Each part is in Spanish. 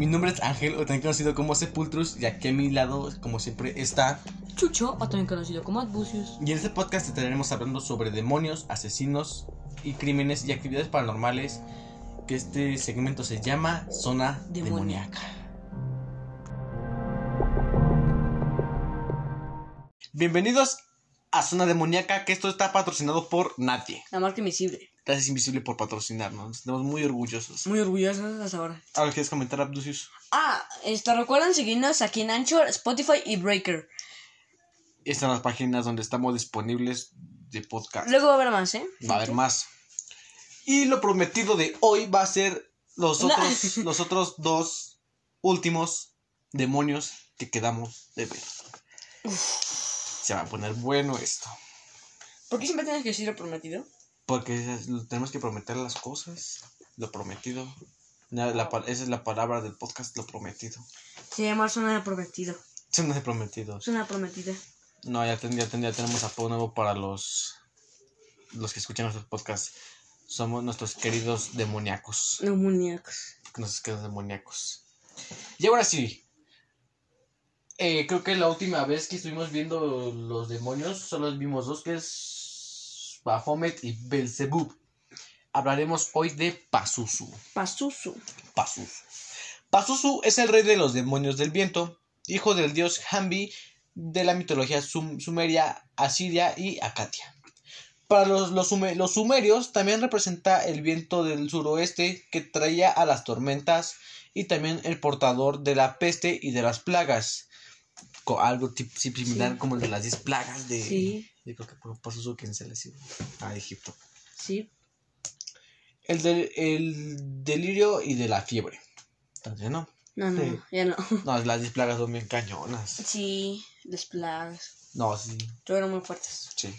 Mi nombre es Ángel, o también conocido como Sepultrus, y aquí a mi lado, como siempre, está. Chucho, o también conocido como Adbusius. Y en este podcast estaremos hablando sobre demonios, asesinos y crímenes y actividades paranormales. Que este segmento se llama Zona Demoníaca. Demoníaca. Bienvenidos a Zona Demoníaca, que esto está patrocinado por nadie. La marca invisible. Gracias Invisible por patrocinarnos, estamos muy orgullosos. Muy orgullosos hasta ahora. Ahora quieres comentar, Abducius. Ah, esto, recuerden seguirnos aquí en Anchor, Spotify y Breaker. Estas son las páginas donde estamos disponibles de podcast. Luego va a haber más, ¿eh? Va a haber más. Y lo prometido de hoy va a ser los No. otros, los otros dos últimos demonios que quedamos de ver. Se va a poner bueno esto. ¿Por qué siempre tienes que decir lo prometido? Porque tenemos que prometer las cosas. Lo prometido. La- la esa es la palabra del podcast, lo prometido. Se llama Zona de Prometido. Son de prometidos. Zona prometida. No, ya, ten- ya, ten- ya tenemos apodo nuevo para los, los que escuchan nuestros podcasts. Somos nuestros queridos demoníacos. Demoníacos. Nuestros queridos demoníacos. Y ahora sí. eh, creo que la última vez que estuvimos viendo los demonios, solo vimos dos, que es Baphomet y Belzebub. Hablaremos hoy de Pazuzu. Pazuzu. Pazuzu. Pazuzu es el rey de los demonios del viento, hijo del dios Hambi de la mitología sum- sumeria, asiria y acadia. Para los, los, sume- los sumerios también representa el viento del suroeste que traía a las tormentas y también el portador de la peste y de las plagas. Algo similar Sí. como el de las 10 plagas de... Sí, Yo creo que por Pazuzu quien se les iba a Egipto. sí. El, del el delirio y de la fiebre. Entonces, ¿no? No, no, Sí. ya no. No, las 10 plagas son bien cañonas. Sí, las plagas. No, sí, eran muy fuertes. sí.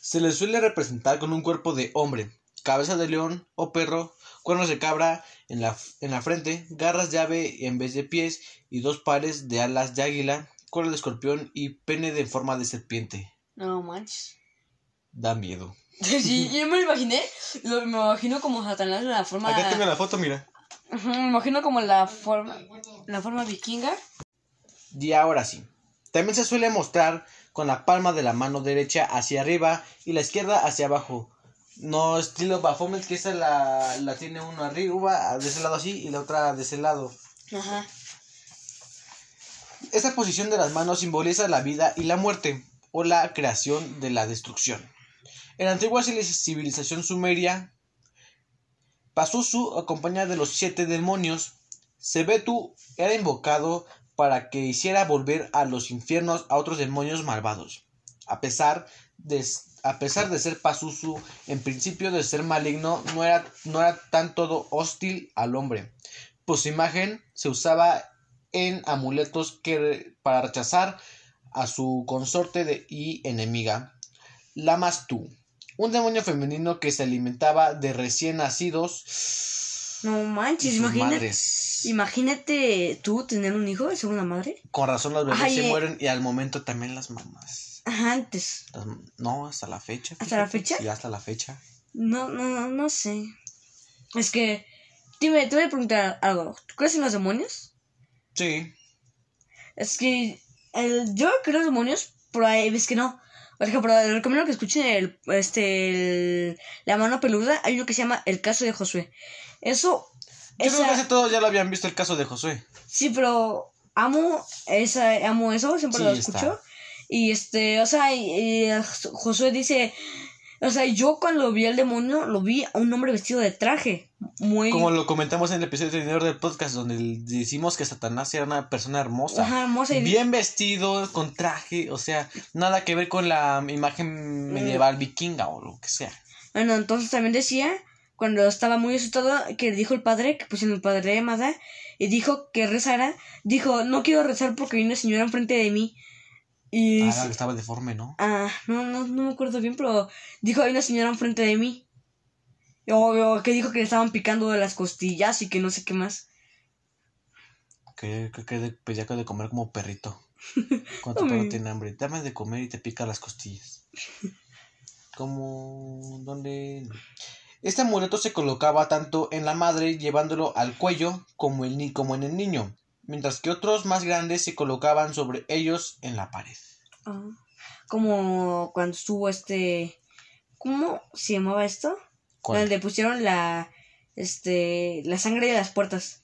Se le suele representar con un cuerpo de hombre, cabeza de león o perro, cuernos de cabra en la, en la frente, garras de ave en vez de pies y dos pares de alas de águila, cola de escorpión y pene de forma de serpiente. No manches. Da miedo. Sí, yo me lo imaginé. Lo, me imagino como Satanás en la forma. Acá tengo la foto, mira. Me imagino como la forma. La forma vikinga. Y ahora sí. También se suele mostrar con la palma de la mano derecha hacia arriba y la izquierda hacia abajo. No estilo Baphomet, que esa la, la tiene uno arriba, de ese lado así, y la otra de ese lado. Ajá. Esta posición de las manos simboliza la vida y la muerte, o la creación de la destrucción. En la antigua civiliz- civilización sumeria, Pazuzu, acompañada de los siete demonios, Sebetu era invocado para que hiciera volver a los infiernos a otros demonios malvados. A pesar de, a pesar de ser Pazuzu, en principio de ser maligno, no era, no era tan todo hostil al hombre, pues su imagen se usaba en amuletos que, para rechazar a su consorte de- y enemiga, Lamastu, un demonio femenino que se alimentaba de recién nacidos. No manches, imagínate. madres. Imagínate tú tener un hijo de segunda madre. Con razón los bebés Ay, se eh. mueren y al momento también las mamás. Ajá, antes. Las- no, hasta la fecha. ¿Hasta la fecha? Sí, hasta la fecha. No, no, no, no sé. Es que. Dime, te voy a preguntar algo. ¿Tú crees en los demonios? Sí. Es que. El, yo creo los demonios, pero hay veces que no. Por ejemplo, recomiendo que escuchen el, este, el- la mano peluda. Hay uno que se llama El caso de Josué. Eso. Yo creo que esa- casi todos ya lo habían visto el caso de Josué. Sí, pero amo esa, amo eso, siempre Sí, lo está. escucho. Y este, o sea, y, y, Josué dice, o sea, yo cuando vi al demonio, lo vi a un hombre vestido de traje. Muy Como lo comentamos en el episodio anterior del podcast, donde decimos que Satanás era una persona hermosa. ajá, hermosa y Bien vestido, con traje, o sea, nada que ver con la imagen medieval vikinga o lo que sea. Bueno, entonces también decía, cuando estaba muy asustado, que dijo el padre, que pusieron el padre de Amada, y dijo que rezara, dijo, no quiero rezar porque hay una señora enfrente de mí. Y Ah, que estaba deforme, ¿no? Ah, no, no, no me acuerdo bien, pero dijo hay una señora enfrente de mí. O, o que dijo que le estaban picando de las costillas y que no sé qué más. Que, que, que de- pedía que de comer como perrito. Cuando tu perro tiene hambre, dame de comer y te pica las costillas. Como, ¿dónde? Este amuleto se colocaba tanto en la madre llevándolo al cuello como, el como en el niño, mientras que otros más grandes se colocaban sobre ellos en la pared. Ah, como cuando estuvo este. ¿Cómo se llamaba esto? ¿Cuál? Donde pusieron la. Este. La sangre de las puertas.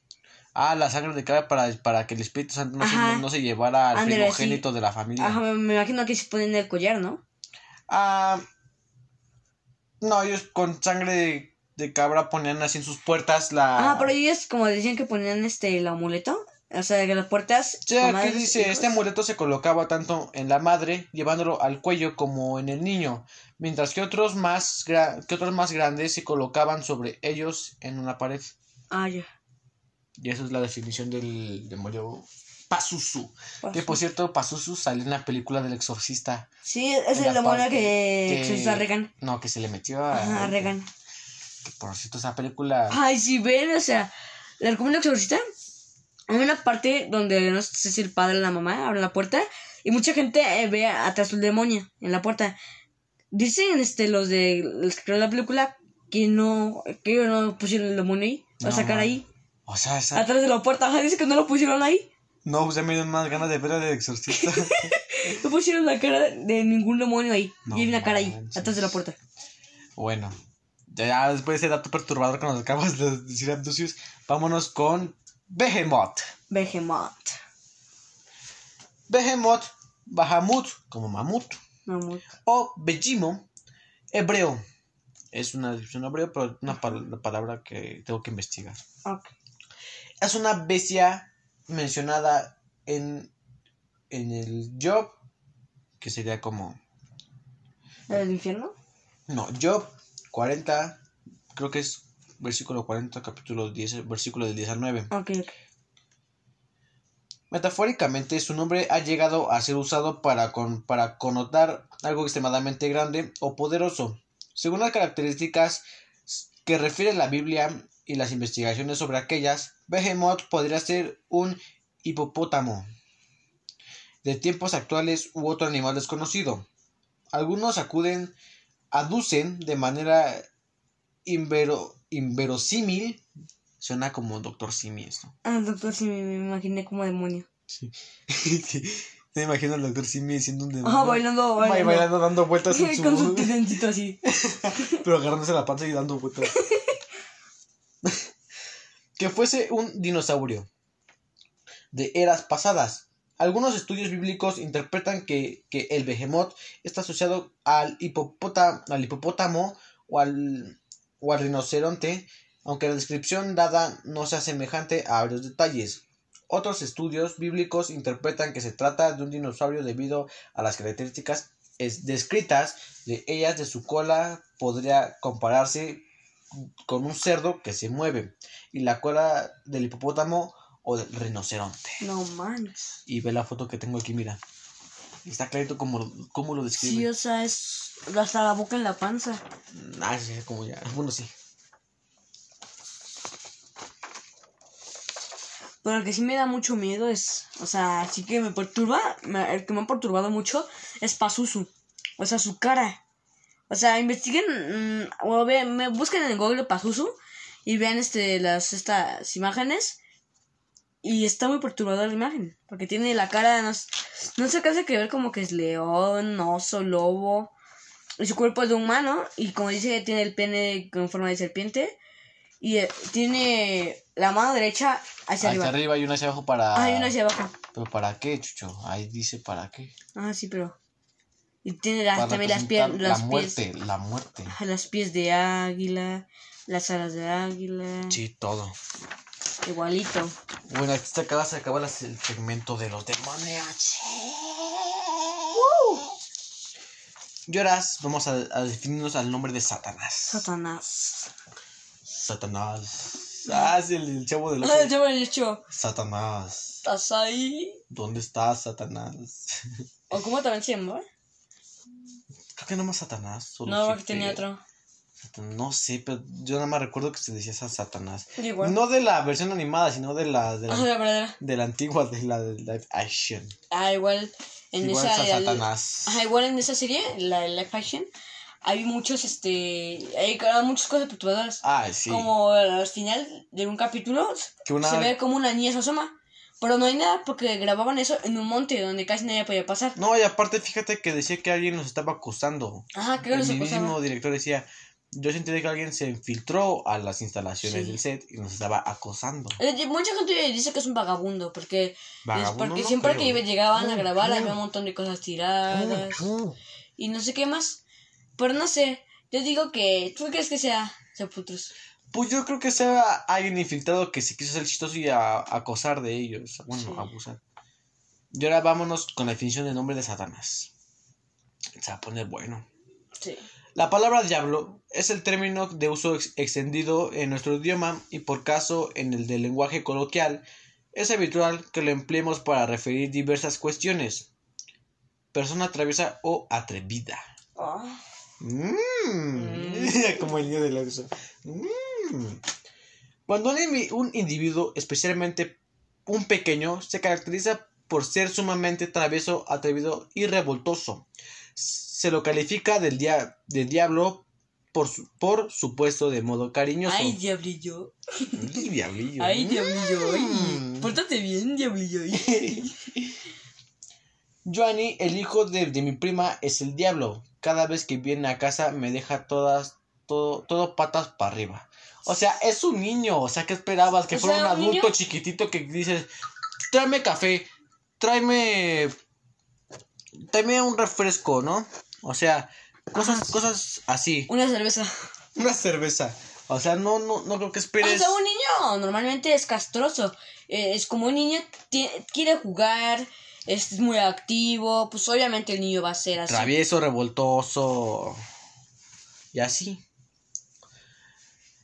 Ah, la sangre de cabra para, para que el Espíritu Santo no, se, Ajá. no se llevara al Ándale, primogénito de la familia. Ajá, me, me imagino que se ponen el collar, ¿no? Ah, no, ellos con sangre de, de cabra ponían así en sus puertas la... Ah, pero ellos como decían que ponían este el amuleto. O sea, que las puertas. Sí, aquí comadres, dice, hijos. este amuleto se colocaba tanto en la madre, llevándolo al cuello, como en el niño, mientras que otros más, que otros más grandes se colocaban sobre ellos en una pared. Ah, ya. Y esa es la definición del demonio Pazuzu. Que por cierto, Pazuzu sale en la película del exorcista. Sí, es el la demonio que, que- exorcizó a Regan. No, que se le metió a... Ajá, a Regan. Que por cierto, esa película... Ay, si ven, o sea, el argumento exorcista. Hay una parte donde no sé si el padre o la mamá abren la puerta y mucha gente eh, ve atrás del demonio en la puerta. Dicen este los de los que crearon la película que no que no pusieron el demonio ahí, No, a sacar man. ahí, O sea, esa... atrás de la puerta. Ajá, dice que no lo pusieron ahí. No, pues ya me dieron más ganas de ver el exorcista. No pusieron la cara de ningún demonio ahí. No y hay una cara ahí, manches. atrás de la puerta. bueno, ya después de ese dato perturbador que nos acabas de decir, Abducius, vámonos con Behemoth. Behemoth. Behemoth, Bahamut, como mamut, Mamut. o Bejimo, hebreo. Es una descripción hebreo, pero una pal- una palabra que tengo que investigar. Ok. Es una bestia mencionada en, en el Job, que sería como ¿El infierno? No, Job 40, creo que es versículo 40, capítulo 10, versículo del 10 al 9. Ok, ok. Metafóricamente, su nombre ha llegado a ser usado para, con, para connotar algo extremadamente grande o poderoso. Según las características que refiere la Biblia y las investigaciones sobre aquellas, Behemoth podría ser un hipopótamo de tiempos actuales u otro animal desconocido. Algunos acuden, aducen de manera invero- inverosímil, suena como Doctor Simi esto. Ah, doctor, sí me, imaginé como demonio. Me imagino al Doctor Simi siendo un demonio. Ah, bailando, Ba- bailando. bailando, dando vueltas en Con su su... trencito así. pero agarrándose la panza y dando vueltas. que fuese un dinosaurio de eras pasadas. Algunos estudios bíblicos interpretan que, que el behemoth está asociado al, hipopóta- al hipopótamo o al, o al rinoceronte, aunque la descripción dada no sea semejante a varios detalles. Otros estudios bíblicos interpretan que se trata de un dinosaurio debido a las características es- descritas de ellas de su cola podría compararse con un cerdo que se mueve y la cola del hipopótamo o del rinoceronte. No manches. Y ve la foto que tengo aquí, mira. Está clarito cómo, cómo lo Sí, describe. o sea, es hasta la boca en la panza. Ah, sí, como ya. Bueno, sí. Pero el que sí me da mucho miedo es, o sea, sí que me perturba, me- el que me ha perturbado mucho es Pazuzu. O sea, su cara. O sea, investiguen, mm, o vean, me busquen en Google Pazuzu y vean este, las, estas imágenes. Y está muy perturbadora la imagen, porque tiene la cara, no, no se alcanza que ver como que es león, oso, lobo. Y su cuerpo es de humano, y como dice, tiene el pene con forma de serpiente. Y eh, tiene la mano derecha hacia Hacia arriba. arriba y una hacia abajo para. Ah, hay una hacia abajo. ¿Pero para qué, Chucho? Ahí dice para qué. Ah, sí, pero. Y tiene las, también las, pies, la muerte, pies. la muerte. Las pies de águila. Las alas de águila. Sí, todo. Igualito. Bueno, aquí se acaba, se acaba el segmento de los demonios. Y ahora vamos a, a definirnos al nombre de Satanás. Satanás. Satanás. Ah, es el, el chavo del ojo. Ah, ya me he dicho. Satanás. ¿Estás ahí? ¿Dónde está Satanás? ¿O cómo también se llama? Creo que no más Satanás. Solo No, Jefe. que tenía otro. No sé, pero yo nada más recuerdo que se decía esa Satanás. Igual. No de la versión animada, sino de la, de Ah, la, verdadera. de la antigua, de la de live action. Ah, igual. En Igual esa. Satanás. Ajá, igual en esa serie, la de live action, hay muchos, este, hay muchas cosas perturbadoras. Ah, sí. Como al final de un capítulo Que una- se ve como una niña se asoma. Pero no hay nada porque grababan eso en un monte donde casi nadie podía pasar. No, y aparte fíjate que decía que alguien nos estaba acosando. Ajá, creo que el mismo director decía, yo sentí que alguien se infiltró a las instalaciones Sí. del set y nos estaba acosando. Eh, Mucha gente dice que es un vagabundo porque, es porque no siempre creo. que llegaban a grabar había un montón de cosas tiradas y no sé qué más. Pero no sé, yo digo que tú crees que sea Sepultus. Pues yo creo que sea alguien infiltrado que se quiso hacer chistoso y a- acosar de ellos. Bueno, Sí. abusar. Y ahora vámonos con la definición del nombre de Satanás. Se va a poner bueno. Sí. La palabra diablo es el término de uso ex- extendido en nuestro idioma y por caso en el del lenguaje coloquial es habitual que lo empleemos para referir diversas cuestiones. Persona traviesa o atrevida. Mm. Como el niño de la uso. Mm. Cuando un individuo, especialmente un pequeño, se caracteriza por ser sumamente travieso, atrevido y revoltoso, se lo califica del, dia- del diablo por, su- por supuesto de modo cariñoso. Ay, diablillo. Ay, diablillo. Ay, diablillo. Ay. Mm. Pórtate bien, diablillo. Joanny, el hijo de, de mi prima, es el diablo. Cada vez que viene a casa me deja todas, todo, todo patas para arriba. O sea, es un niño. O sea, ¿qué esperabas? Que fuera un un adulto niño- chiquitito que dices, tráeme café, tráeme, tráeme un refresco, ¿no? O sea, cosas, Ajá. cosas así. Una cerveza. Una cerveza. O sea, no, no, no creo que O esperes. sea, un niño normalmente es castroso. Eh, es como un niño quiere jugar, es muy activo. Pues obviamente el niño va a ser así. Travieso, revoltoso. Y así.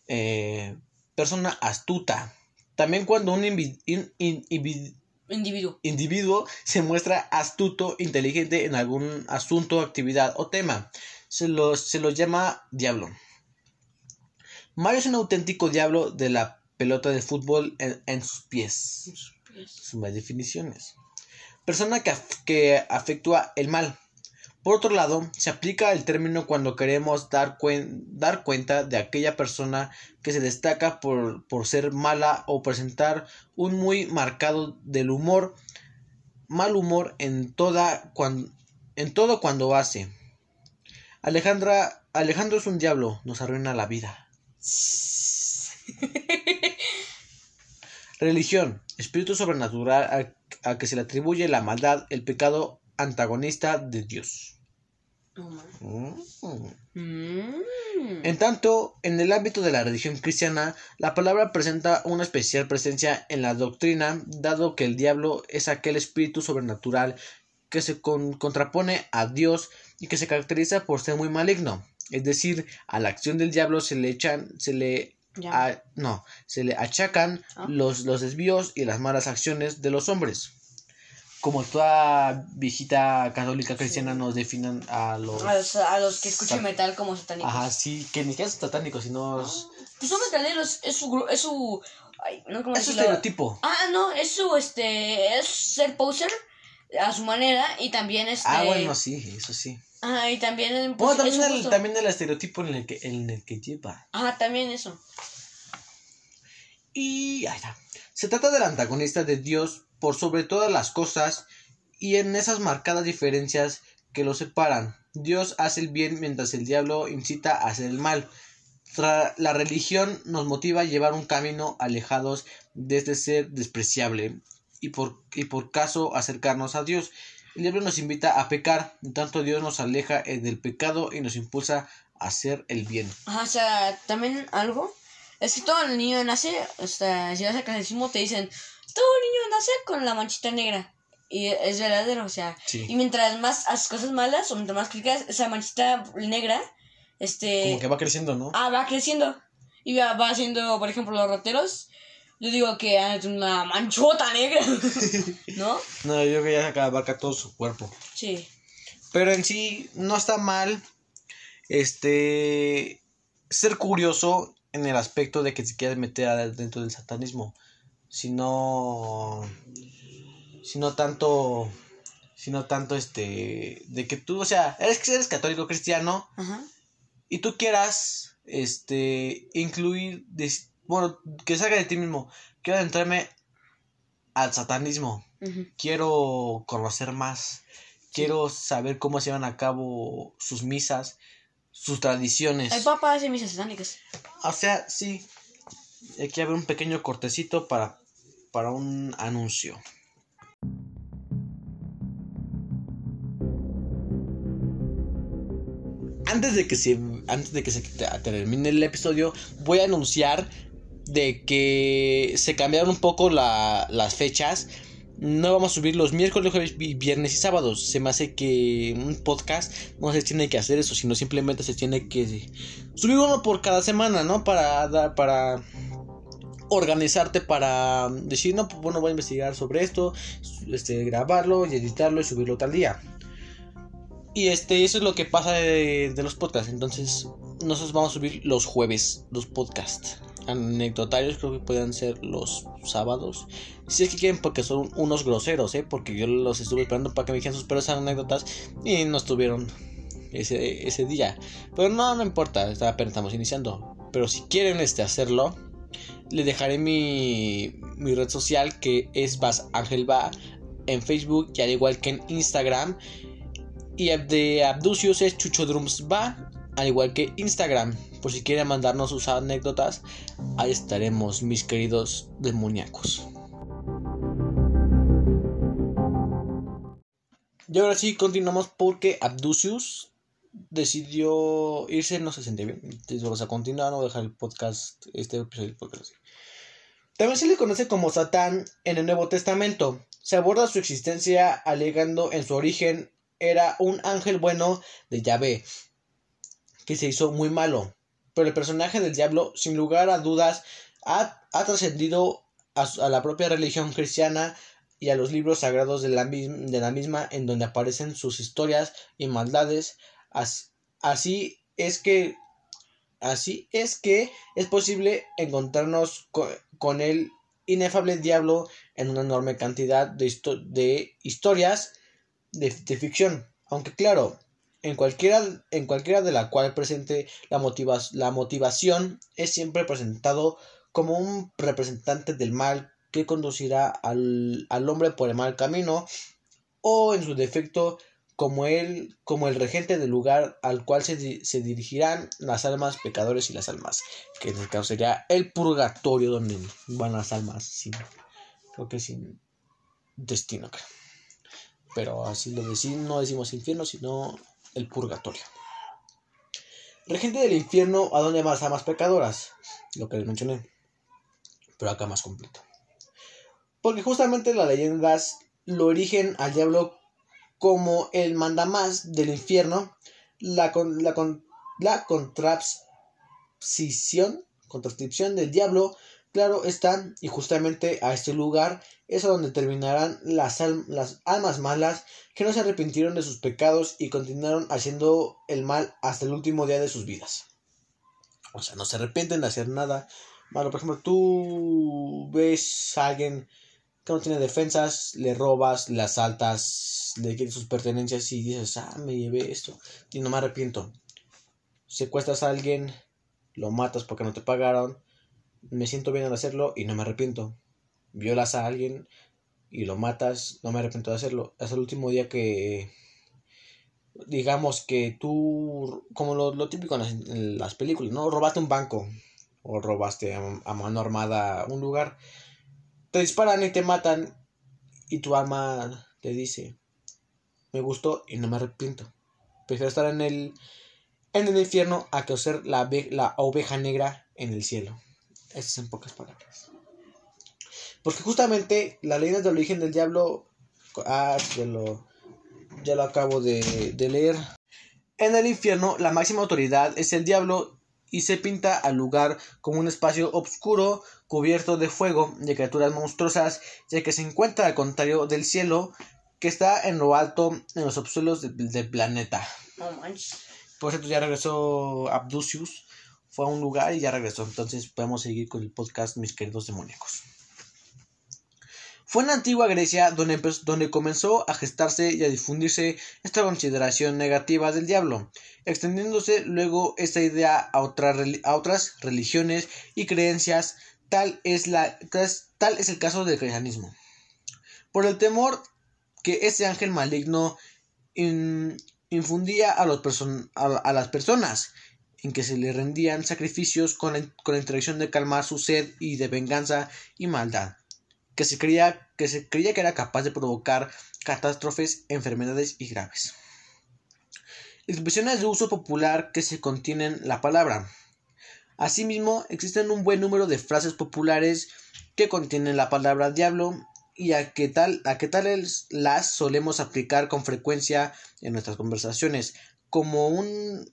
Eh, persona astuta. También cuando un invi- in- in- invi- Individuo. individuo se muestra astuto, inteligente en algún asunto, actividad o tema, se lo, se lo llama diablo. Mario es un auténtico diablo de la pelota de fútbol en, en sus pies. Sumas definiciones. Persona que, que afectúa el mal. Por otro lado, se aplica el término cuando queremos dar, cuen- dar cuenta de aquella persona que se destaca por, por ser mala o presentar un muy marcado del humor, mal humor en, toda, cuan- en todo cuando hace. Alejandra, Alejandro es un diablo, nos arruina la vida. Religión, espíritu sobrenatural a, a que se le atribuye la maldad, el pecado antagonista de Dios. Mm. Mm. En tanto, en el ámbito de la religión cristiana, la palabra presenta una especial presencia en la doctrina, dado que el diablo es aquel espíritu sobrenatural que se con- contrapone a Dios y que se caracteriza por ser muy maligno. Es decir, a la acción del diablo se le echan, se le a- no, se le achacan Ah. los, los desvíos y las malas acciones de los hombres. Como toda viejita católica cristiana Sí. nos definan a los... A los, a los que escuchan metal como satánicos. Ajá, sí, que ni siquiera es satánico, sino es, Pues son metaleros, es su es su ay, no es decirlo. estereotipo. Ah, no, es su este es ser poser a su manera y también este Ah, bueno, sí, eso sí. Ah, y también Bueno, pues, es también su el, también el estereotipo en el que, en el que lleva. Ah, también eso. Y ahí está. Se trata del antagonista de Dios por sobre todas las cosas y en esas marcadas diferencias que lo separan. Dios hace el bien mientras el diablo incita a hacer el mal. La religión nos motiva a llevar un camino alejados de este ser despreciable y por, y por caso acercarnos a Dios. El diablo nos invita a pecar, tanto Dios nos aleja eh, del pecado y nos impulsa a hacer el bien. Ajá, o sea, también algo es que todo el niño nace, o sea, si vas al catecismo te dicen, todo niño nace con la manchita negra. Y es verdadero, o sea, Sí. y mientras más haces cosas malas o mientras más clicas, esa manchita negra, este Como que va creciendo, ¿no? Ah, va creciendo. Y va, va haciendo, por ejemplo, los rateros. Yo digo que es una manchota negra. ¿No? No, yo creo que ya se abarca todo su cuerpo. Sí. Pero en sí no está mal este ser curioso en el aspecto de que se quieras meter dentro del satanismo. Si no si no tanto si no tanto este de que tú, o sea, eres eres católico cristiano Ajá. y tú quieras este incluir bueno que salga de ti mismo quiero adentrarme al satanismo. Quiero conocer más. Quiero saber cómo se llevan a cabo sus misas sus tradiciones. El papa hace misas satánicas. O sea sí. Aquí haber un pequeño cortecito para para un anuncio antes de que se antes de que se termine el episodio voy a anunciar de que se cambiaron un poco las fechas no vamos a subir los miércoles, jueves, viernes y sábados. Se me hace que un podcast no se tiene que hacer eso, sino simplemente se tiene que subir uno por cada semana, ¿no? Para dar, para organizarte para decir, no, pues bueno, voy a investigar sobre esto, este, grabarlo y editarlo y subirlo tal día. Y este, eso es lo que pasa de, los podcasts. Entonces, nosotros vamos a subir los jueves los podcasts. Anecdotarios creo que pueden ser los sábados. Si es que quieren, porque son unos groseros, ¿eh? Porque yo los estuve esperando para que me dijeran sus peores anécdotas y no estuvieron ese, ese día. Pero no, no importa, apenas estamos iniciando. Pero si quieren este, hacerlo, les dejaré mi, mi red social que es Bas Ángel Ba en Facebook y al igual que en Instagram. Y de Abducius es Chucho Drums va, al igual que Instagram. Por si quieren mandarnos sus anécdotas, ahí estaremos, mis queridos demoníacos. Y ahora sí, continuamos porque Abducius decidió irse, no se siente bien. Entonces a continuar, no dejar el podcast, este episodio del podcast así. También se le conoce como Satán en el Nuevo Testamento. Se aborda su existencia alegando en su origen era un ángel bueno de Yahvé, que se hizo muy malo. Pero el personaje del diablo, sin lugar a dudas, ha, trascendido a, la propia religión cristiana y a los libros sagrados de la, de la misma en donde aparecen sus historias y maldades. Así, es que así es que es posible encontrarnos con, el inefable diablo en una enorme cantidad de, de historias de, ficción. Aunque claro, en cualquiera, en cualquiera de la cual presente la, la motivación es siempre presentado como un representante del mal que conducirá al, al, hombre por el mal camino o en su defecto como él como el regente del lugar al cual se, se, dirigirán las almas pecadores y las almas que en el caso sería el purgatorio donde van las almas sin creo que sin destino creo pero así lo decimos, no decimos infierno, sino el purgatorio. Regente del infierno, ¿a dónde más más pecadoras? Lo que les mencioné, pero acá más completo. Porque justamente las leyendas lo origen al diablo como el mandamás del infierno, la, con, la, con, la contrascripción del diablo Claro está, y justamente a este lugar es a donde terminarán las, las almas malas que no se arrepintieron de sus pecados y continuaron haciendo el mal hasta el último día de sus vidas. O sea, no se arrepienten de hacer nada malo. Por ejemplo, tú ves a alguien que no tiene defensas, le robas, le asaltas, le quieres sus pertenencias y dices, ah, me llevé esto y no me arrepiento. Secuestras a alguien, lo matas porque no te pagaron me siento bien al hacerlo y no me arrepiento. Violas a alguien y lo matas, no me arrepiento de hacerlo. Es el último día que, digamos que tú, como lo, típico en las, películas, ¿no? Robaste un banco o robaste a, mano armada un lugar. Te disparan y te matan y tu alma te dice, me gustó y no me arrepiento. Prefiero estar en el, en el infierno a que ser la, la oveja negra en el cielo. Estas en pocas palabras. Porque justamente la leyenda del origen del diablo. Ah, ya lo, ya lo acabo de, de leer. En el infierno, la máxima autoridad es el diablo y se pinta al lugar como un espacio oscuro cubierto de fuego, de criaturas monstruosas, ya que se encuentra al contrario del cielo, que está en lo alto, en los subsuelos del, planeta. Por cierto, ya regresó Abducius fue a un lugar y ya regresó. Entonces podemos seguir con el podcast, mis queridos demoníacos. Fue en la antigua Grecia donde, comenzó a gestarse y a difundirse esta consideración negativa del diablo, extendiéndose luego esta idea a, a otras religiones y creencias, tal es, la, tal es el caso del cristianismo. Por el temor que ese ángel maligno infundía a, los a, las personas, en que se le rendían sacrificios con la, con la intención de calmar su sed y de venganza y maldad que se creía que, se creía que era capaz de provocar catástrofes, enfermedades y graves. Expresiones de uso popular que se contienen la palabra. Asimismo, existen un buen número de frases populares que contienen la palabra diablo y a que tal a que tales las solemos aplicar con frecuencia en nuestras conversaciones como un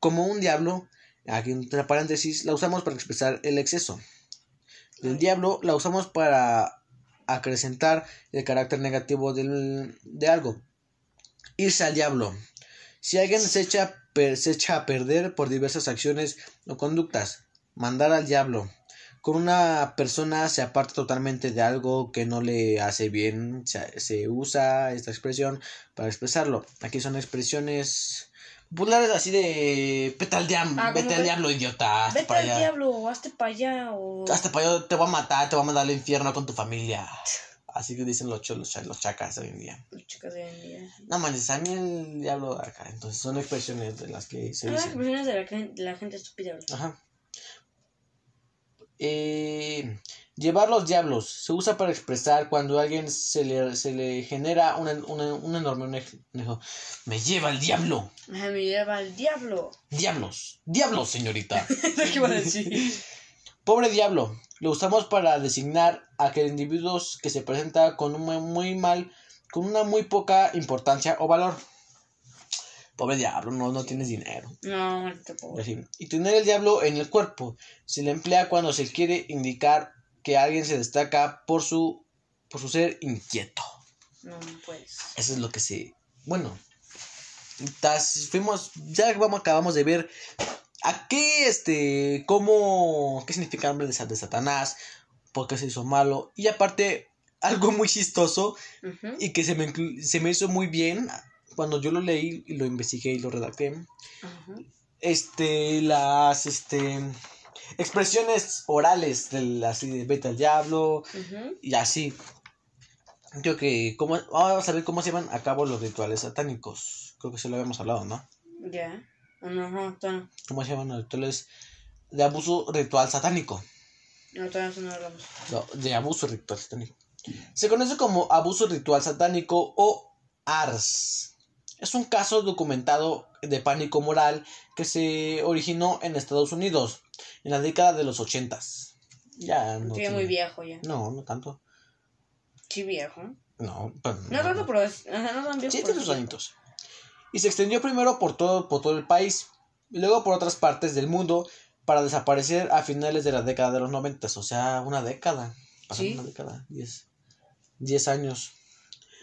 como un diablo aquí entre paréntesis la usamos para expresar el exceso el diablo la usamos para acrecentar el carácter negativo de algo. Irse al diablo. Si alguien se echa, se echa a perder por diversas acciones o conductas, mandar al diablo. Con una persona se aparta totalmente de algo que no le hace bien, se, se usa esta expresión para expresarlo. Aquí son expresiones populares así de vete al diablo, ah, vete al diablo, idiota. Vete al diablo, hazte para allá, o. Hazte para allá, te voy a matar, te voy a mandar al infierno con tu familia. Así que dicen los, los, los chacas hoy en día. Los chacas de hoy en día. No manches, a mí el diablo acá. Entonces son expresiones de las que se ah, dicen. expresiones de la, de la gente estúpida. Ajá. Eh, Llevar los diablos se usa para expresar cuando a alguien se le, se le genera un enorme Me lleva el diablo. Me lleva el diablo. Diablos. Diablos, señorita. ¿Qué a decir? Pobre diablo. Lo usamos para designar a aquel individuo que se presenta con un muy mal, con una muy poca importancia o valor. Pobre diablo, no, no tienes dinero. No, te pobre. Y tener el diablo en el cuerpo se le emplea cuando se quiere indicar que alguien se destaca por su, por su ser inquieto. No, pues. Eso es lo que se... Bueno, fuimos, ya vamos, acabamos de ver a qué, este, cómo, qué significa el nombre de, Satanás, por qué se hizo malo, y aparte, algo muy chistoso y que se me, se me hizo muy bien cuando yo lo leí y lo investigué y lo redacté. Este, las, este, expresiones orales del así de vete al diablo y así. Creo que como vamos a ver cómo se llevan a cabo los rituales satánicos. Creo que se lo habíamos hablado, ¿no? Ya. ¿Cómo se llaman los rituales de abuso ritual satánico? No, todavía no hablamos. No, de abuso ritual satánico. Se conoce como abuso ritual satánico o ARS. Es un caso documentado de pánico moral que se originó en Estados Unidos en la década de los ochentas. Ya no. Tiene muy viejo ya. No, no tanto. Sí, viejo. No, pero, no, tanto, pero es, no tan viejo. Sí, tiene sus añitos. Y se extendió primero por todo, por todo el país y luego por otras partes del mundo para desaparecer a finales de la década de los noventas. O sea, una década. ¿Sí? una década. Diez, diez años.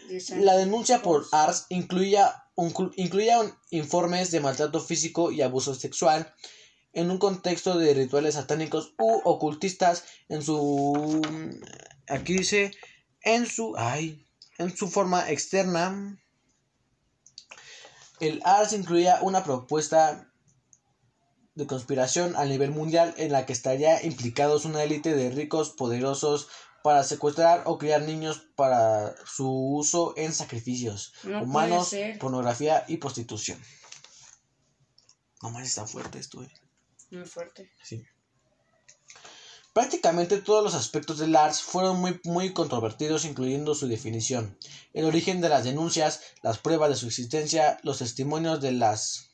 Diez años. La denuncia por ARS incluía, un, incluía un, informes de maltrato físico y abuso sexual en un contexto de rituales satánicos u ocultistas en su aquí dice en su ay en su forma externa el ARS incluía una propuesta de conspiración a nivel mundial en la que estaría implicados una élite de ricos poderosos para secuestrar o criar niños para su uso en sacrificios humanos, pornografía y prostitución. No más está fuerte esto. Eh. Muy fuerte. Sí. Prácticamente todos los aspectos del ARS fueron muy, muy controvertidos, incluyendo su definición, el origen de las denuncias, las pruebas de su existencia, los testimonios de las,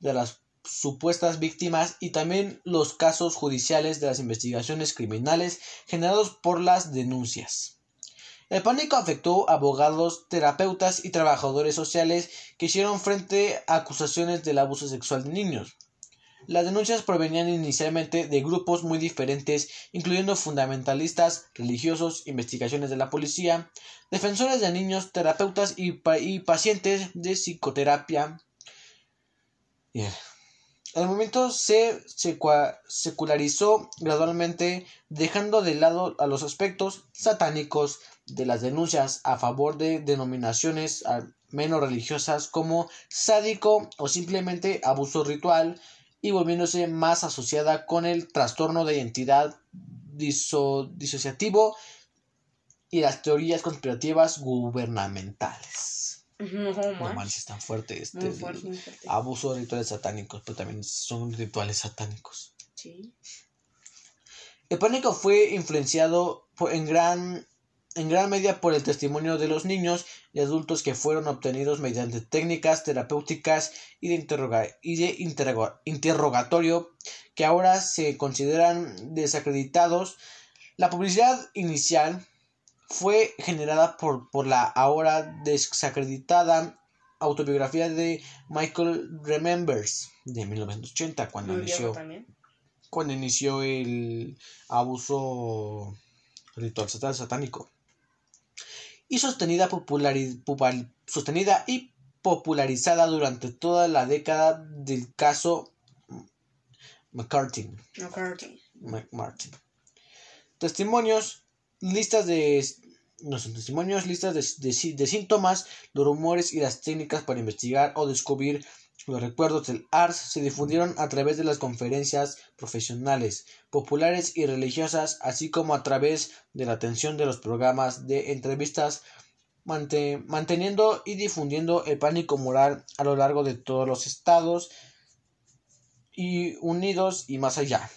de las supuestas víctimas y también los casos judiciales de las investigaciones criminales generados por las denuncias. El pánico afectó a abogados, terapeutas y trabajadores sociales que hicieron frente a acusaciones del abuso sexual de niños. Las denuncias provenían inicialmente de grupos muy diferentes, incluyendo fundamentalistas, religiosos, investigaciones de la policía, defensores de niños, terapeutas y, pacientes de psicoterapia. El movimiento se secularizó gradualmente, dejando de lado a los aspectos satánicos de las denuncias a favor de denominaciones menos religiosas como sádico o simplemente abuso ritual y volviéndose más asociada con el trastorno de identidad disociativo y las teorías conspirativas gubernamentales. No, no es tan fuerte este abuso de rituales satánicos, pero también son rituales satánicos. Sí. El pánico fue influenciado en gran en gran medida por el testimonio de los niños y adultos que fueron obtenidos mediante técnicas terapéuticas y de, y de interrogatorio que ahora se consideran desacreditados. La publicidad inicial fue generada por, por la ahora desacreditada autobiografía de Michael Remembers de 1980 cuando inició cuando inició el abuso ritual satánico y sostenida, sostenida y popularizada durante toda la década del caso McCarthy. McCarthy. Testimonios, listas de no son testimonios, listas de, de, síntomas, los rumores y las técnicas para investigar o descubrir los recuerdos del ARS se difundieron a través de las conferencias profesionales, populares y religiosas, así como a través de la atención de los programas de entrevistas, manteniendo y difundiendo el pánico moral a lo largo de todos los estados y unidos y más allá.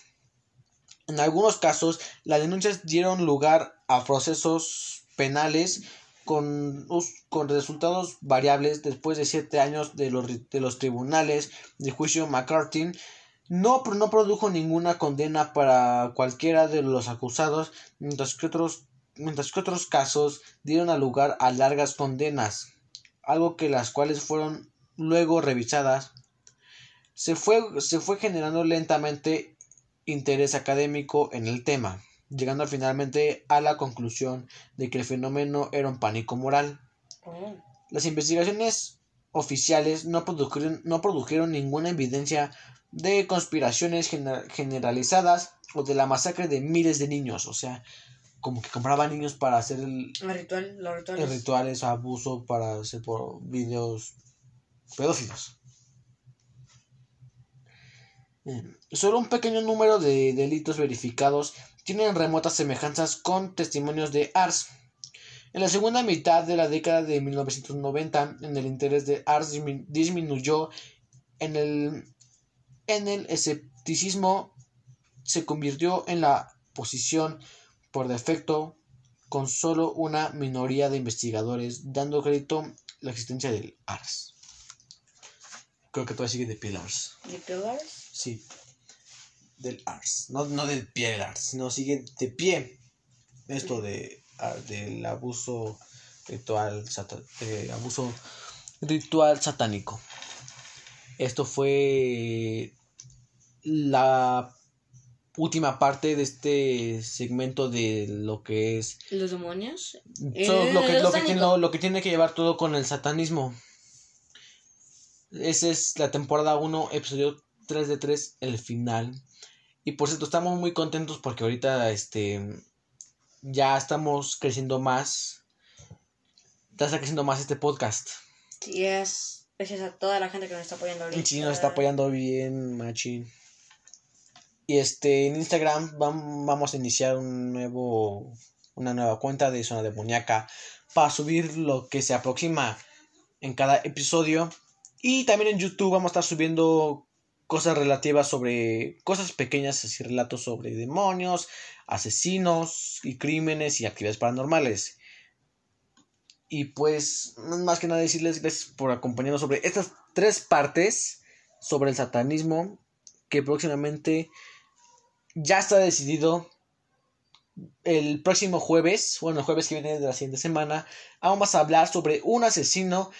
En algunos casos, las denuncias dieron lugar a procesos penales con, con resultados variables después de siete años de los, de los tribunales de juicio McCarthy no, no produjo ninguna condena para cualquiera de los acusados, mientras que otros, mientras que otros casos dieron lugar a largas condenas, algo que las cuales fueron luego revisadas. Se fue, se fue generando lentamente interés académico en el tema llegando finalmente a la conclusión de que el fenómeno era un pánico moral. Oh. Las investigaciones oficiales no produjeron, no produjeron ninguna evidencia de conspiraciones generalizadas o de la masacre de miles de niños, o sea, como que compraban niños para hacer el, ritual, los rituales. El rituales, abuso para hacer por videos pedófilos. Solo un pequeño número de delitos verificados tienen remotas semejanzas con testimonios de Ars. En la segunda mitad de la década de 1990, en el interés de Ars disminuyó en el, en el escepticismo se convirtió en la posición por defecto con solo una minoría de investigadores dando crédito la existencia del ARS. Creo que todavía sigue de Pillars. ¿De Pillars? Sí del Ars. No, no del pie del Ars, sino sigue de pie esto de, ah, del abuso ritual, eh, abuso ritual satánico. Esto fue la última parte de este segmento de lo que es los demonios lo, que, lo, que tiene, lo, que tiene que llevar todo con el satanismo esa es la temporada 1 episodio 3 de 3 el final y por cierto, estamos muy contentos porque ahorita este ya estamos creciendo más. Ya está creciendo más este podcast. Sí, es gracias a toda la gente que nos está apoyando ahorita. Sí, nos está apoyando bien, machín. Y este, en Instagram vamos a iniciar un nuevo, una nueva cuenta de Zona Demoníaca para subir lo que se aproxima en cada episodio. Y también en YouTube vamos a estar subiendo cosas relativas sobre cosas pequeñas, así relatos sobre demonios, asesinos y crímenes y actividades paranormales. Y pues, más que nada decirles gracias por acompañarnos sobre estas tres partes sobre el satanismo que próximamente ya está decidido el próximo jueves, bueno, el jueves que viene de la siguiente semana, vamos a hablar sobre un asesino,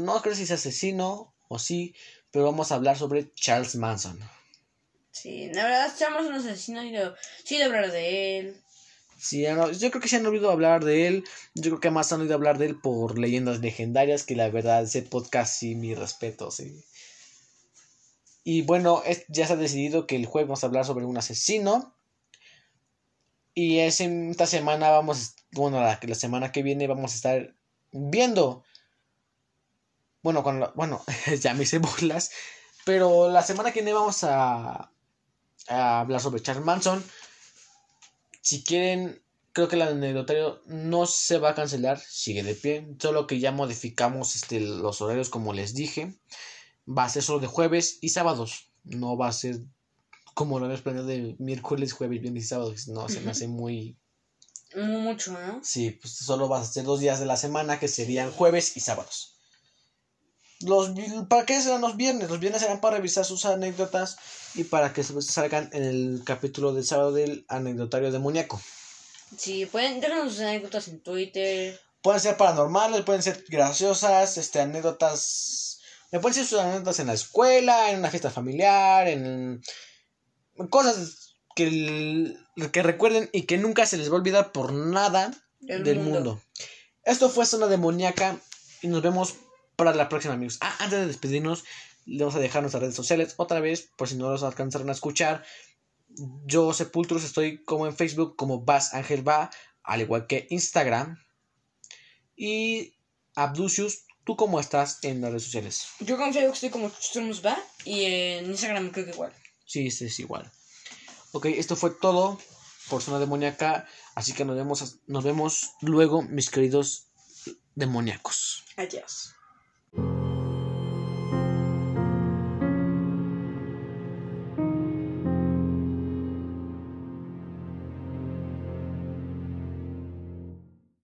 no creo si es asesino o sí, pero vamos a hablar sobre Charles Manson. Sí, la verdad, Charles Manson asesino y sí de hablar de él. Sí, yo creo que se han olvidado hablar de él. Yo creo que más han oído hablar de él por leyendas legendarias. Que la verdad, ese podcast sí, mi respeto, sí. Y bueno, es- ya se ha decidido que el jueves vamos a hablar sobre un asesino. Y es esta semana vamos, bueno, la, la semana que viene vamos a estar viendo. Bueno, con la- bueno, ya me hice burlas. Pero la semana que viene vamos a, a hablar sobre Charles Manson. Si quieren, creo que el anecdotario no se va a cancelar, sigue de pie. Solo que ya modificamos este, los horarios como les dije. Va a ser solo de jueves y sábados. No va a ser como lo habíamos planeado de miércoles, jueves, viernes y sábados. No, se me hace muy... Mu- Mucho, ¿no? Sí, pues solo vas a hacer dos días de la semana que serían jueves y sábados. Los, ¿Para qué serán los viernes? Los viernes serán para revisar sus anécdotas y para que salgan en el capítulo del sábado del anecdotario demoníaco. Sí, pueden dejarnos sus anécdotas en Twitter. Pueden ser paranormales, pueden ser graciosas, este, anécdotas. Me pueden ser sus anécdotas en la escuela, en una fiesta familiar, en cosas que, el- que recuerden y que nunca se les va a olvidar por nada Del del mundo. mundo. Esto fue Zona Demoníaca y nos vemos para la próxima, amigos. Ah, antes de despedirnos, le vamos a dejar nuestras redes sociales otra vez, por si no los alcanzaron a escuchar. Yo, Sepultros, estoy como en Facebook, como Vas Ángel Va, al igual que Instagram. Y Abducius, ¿tú cómo estás en las redes sociales? Yo con Facebook estoy como Sturmus va y en Instagram creo que igual. Sí, este es igual. Ok, esto fue todo por Zona Demoníaca. Así que nos vemos, nos vemos luego, mis queridos demoníacos. Adiós.